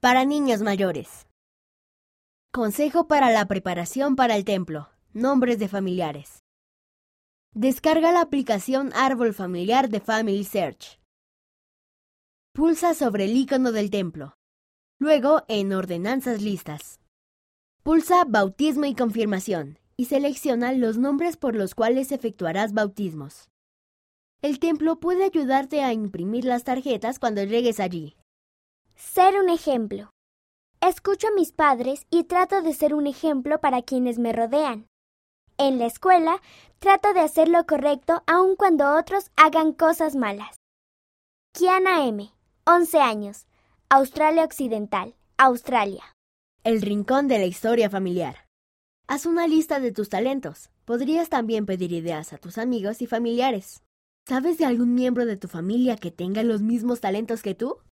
Para niños mayores. Consejo para la preparación para el templo. Nombres de familiares. Descarga la aplicación Árbol Familiar de Family Search. Pulsa sobre el icono del templo. Luego en Ordenanzas listas. Pulsa Bautismo y Confirmación y selecciona los nombres por los cuales efectuarás bautismos. El templo puede ayudarte a imprimir las tarjetas cuando llegues allí. Ser un ejemplo. Escucho a mis padres y trato de ser un ejemplo para quienes me rodean. En la escuela, trato de hacer lo correcto aun cuando otros hagan cosas malas. Kiana M., 11 años, Australia Occidental, Australia. El rincón de la historia familiar. Haz una lista de tus talentos. Podrías también pedir ideas a tus amigos y familiares. ¿Sabes de algún miembro de tu familia que tenga los mismos talentos que tú?